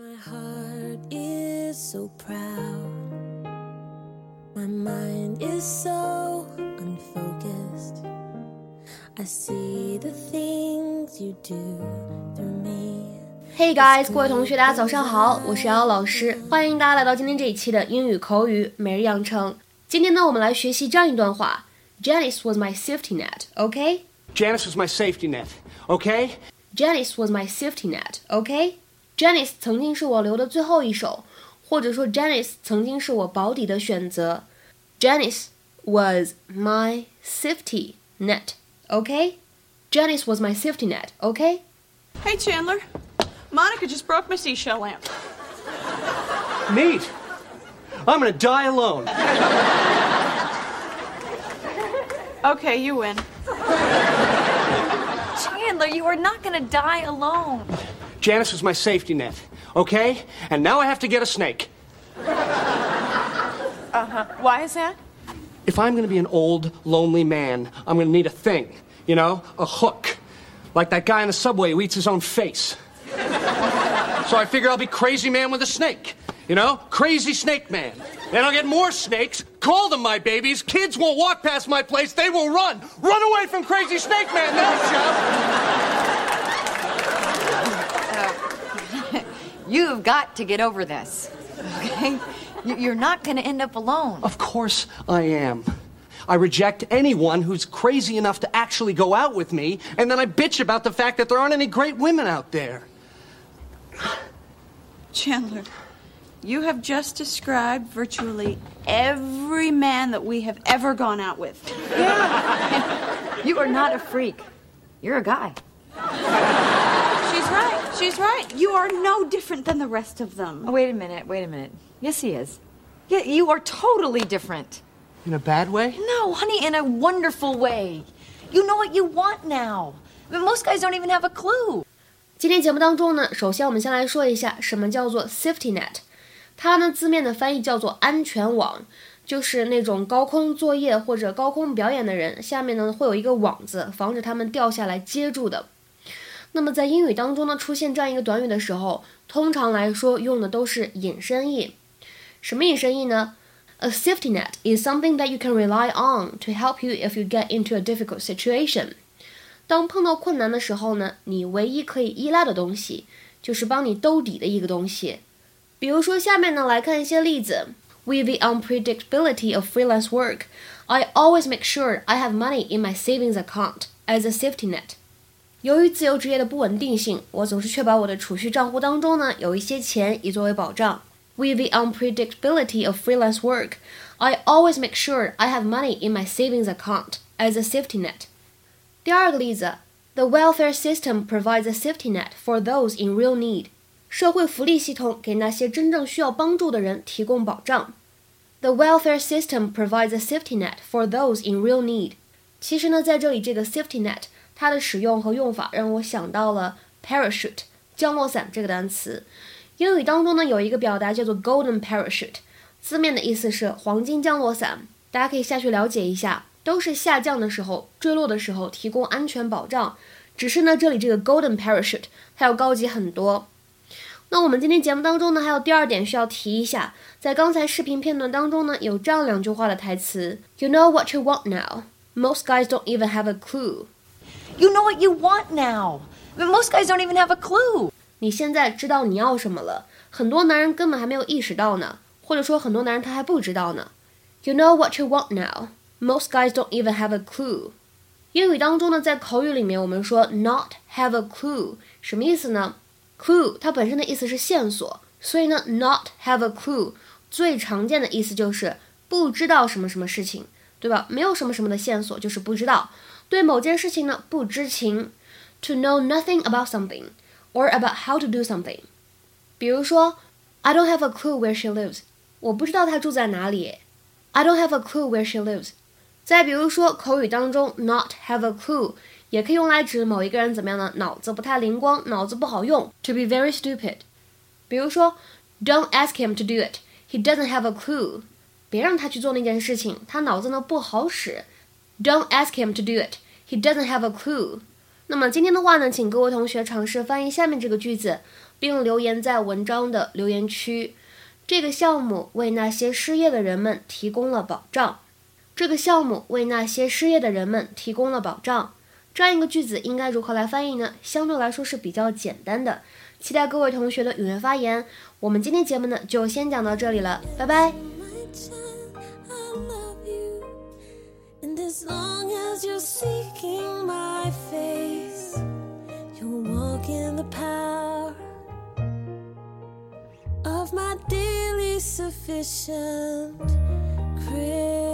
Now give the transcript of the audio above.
My heart is so proud. My mind is so unfocused. I see the things you do through me. Hey guys，各位同学，大家早上好，我是瑶瑶老师，欢迎大家来到今天这一期的英语口语每日养成。今天呢，我们来学习这样一段话：Janice was my safety net. OK? Janice was my safety net, okay? Janice was my safety net. OK? Janice 曾经是我留的最后一手，或者说 Janice 曾经是我保底的选择。Janice was my safety net, okay? Janice was my safety net, okay? Hey Chandler, Monica just broke my seashell lamp. Neat. I'm gonna die alone. okay, you win. Chandler, you are not gonna die alone. Janice was my safety net, okay? And now I have to get a snake. Uh huh. Why is that? If I'm gonna be an old, lonely man, I'm gonna need a thing, you know? A hook. Like that guy in the subway who eats his own face. So I figure I'll be crazy man with a snake. You know? Crazy snake man. Then I'll get more snakes, call them my babies. Kids won't walk past my place, they will run. Run away from crazy snake man, they'll shout. You've got to get over this. Okay? You- You're not going to end up alone. Of course I am. I reject anyone who's crazy enough to actually go out with me, and then I bitch about the fact that there aren't any great women out there. Chandler, you have just described virtually every man that we have ever gone out with. Yeah. You are not a freak. You're a guy. She's right. She's right. You are no different than the rest of them. Oh, wait a minute. Wait a minute. Yes, he is. Yeah, you are totally different. In a bad way? No, honey, in a wonderful way. You know what you want now. I mean, most guys don't even have a clue. 今天节目当中呢，首先我们先来说一下什么叫做 safety net，它呢字面的翻译叫做安全网，就是那种高空作业或者高空表演的人，下面呢会有一个网子，防止他们掉下来接住的。那么在英语当中呢，出现这样一个短语的时候，通常来说用的都是引申义。什么引申义呢？A safety net is something that you can rely on to help you if you get into a difficult situation. 当碰到困难的时候呢，你唯一可以依赖的东西就是帮你兜底的一个东西。比如说，下面呢来看一些例子。With the unpredictability of freelance work, I always make sure I have money in my savings account as a safety net. 由于自由职业的不稳定性，我总是确保我的储蓄账户当中呢有一些钱以作为保障。With the unpredictability of freelance work, I always make sure I have money in my savings account as a safety net. 第二个例子，The welfare system provides a safety net for those in real need. 社会福利系统给那些真正需要帮助的人提供保障。The welfare system provides a safety net for those in real need. 其实呢，在这里这个 safety net 它的使用和用法让我想到了 parachute 降落伞这个单词。英语当中呢有一个表达叫做 golden parachute，字面的意思是黄金降落伞，大家可以下去了解一下。都是下降的时候、坠落的时候提供安全保障。只是呢，这里这个 golden parachute 它要高级很多。那我们今天节目当中呢，还有第二点需要提一下，在刚才视频片段当中呢，有这样两句话的台词：You know what you want now. Most guys don't even have a clue. You know what you want now. I mean, most guys don't even have a clue. 你现在知道你要什么了，很多男人根本还没有意识到呢，或者说很多男人他还不知道呢。You know what you want now. Most guys don't even have a clue. 英语当中呢，在口语里面，我们说 not have a clue 什么意思呢？clue 它本身的意思是线索，所以呢，not have a clue 最常见的意思就是不知道什么什么事情，对吧？没有什么什么的线索，就是不知道。对某件事情呢，不知情，to know nothing about something or about how to do something。比如说，I don't have a clue where she lives，我不知道她住在哪里。I don't have a clue where she lives。再比如说，口语当中 not have a clue 也可以用来指某一个人怎么样呢？脑子不太灵光，脑子不好用，to be very stupid。比如说，Don't ask him to do it. He doesn't have a clue. 别让他去做那件事情，他脑子呢不好使。Don't ask him to do it. He doesn't have a clue. 那么今天的话呢，请各位同学尝试翻译下面这个句子，并留言在文章的留言区。这个项目为那些失业的人们提供了保障。这个项目为那些失业的人们提供了保障。这样一个句子应该如何来翻译呢？相对来说是比较简单的。期待各位同学的踊跃发言。我们今天节目呢就先讲到这里了，拜拜。I love you. And as long as you're seeking my face, you'll walk in the power of my daily sufficient grace.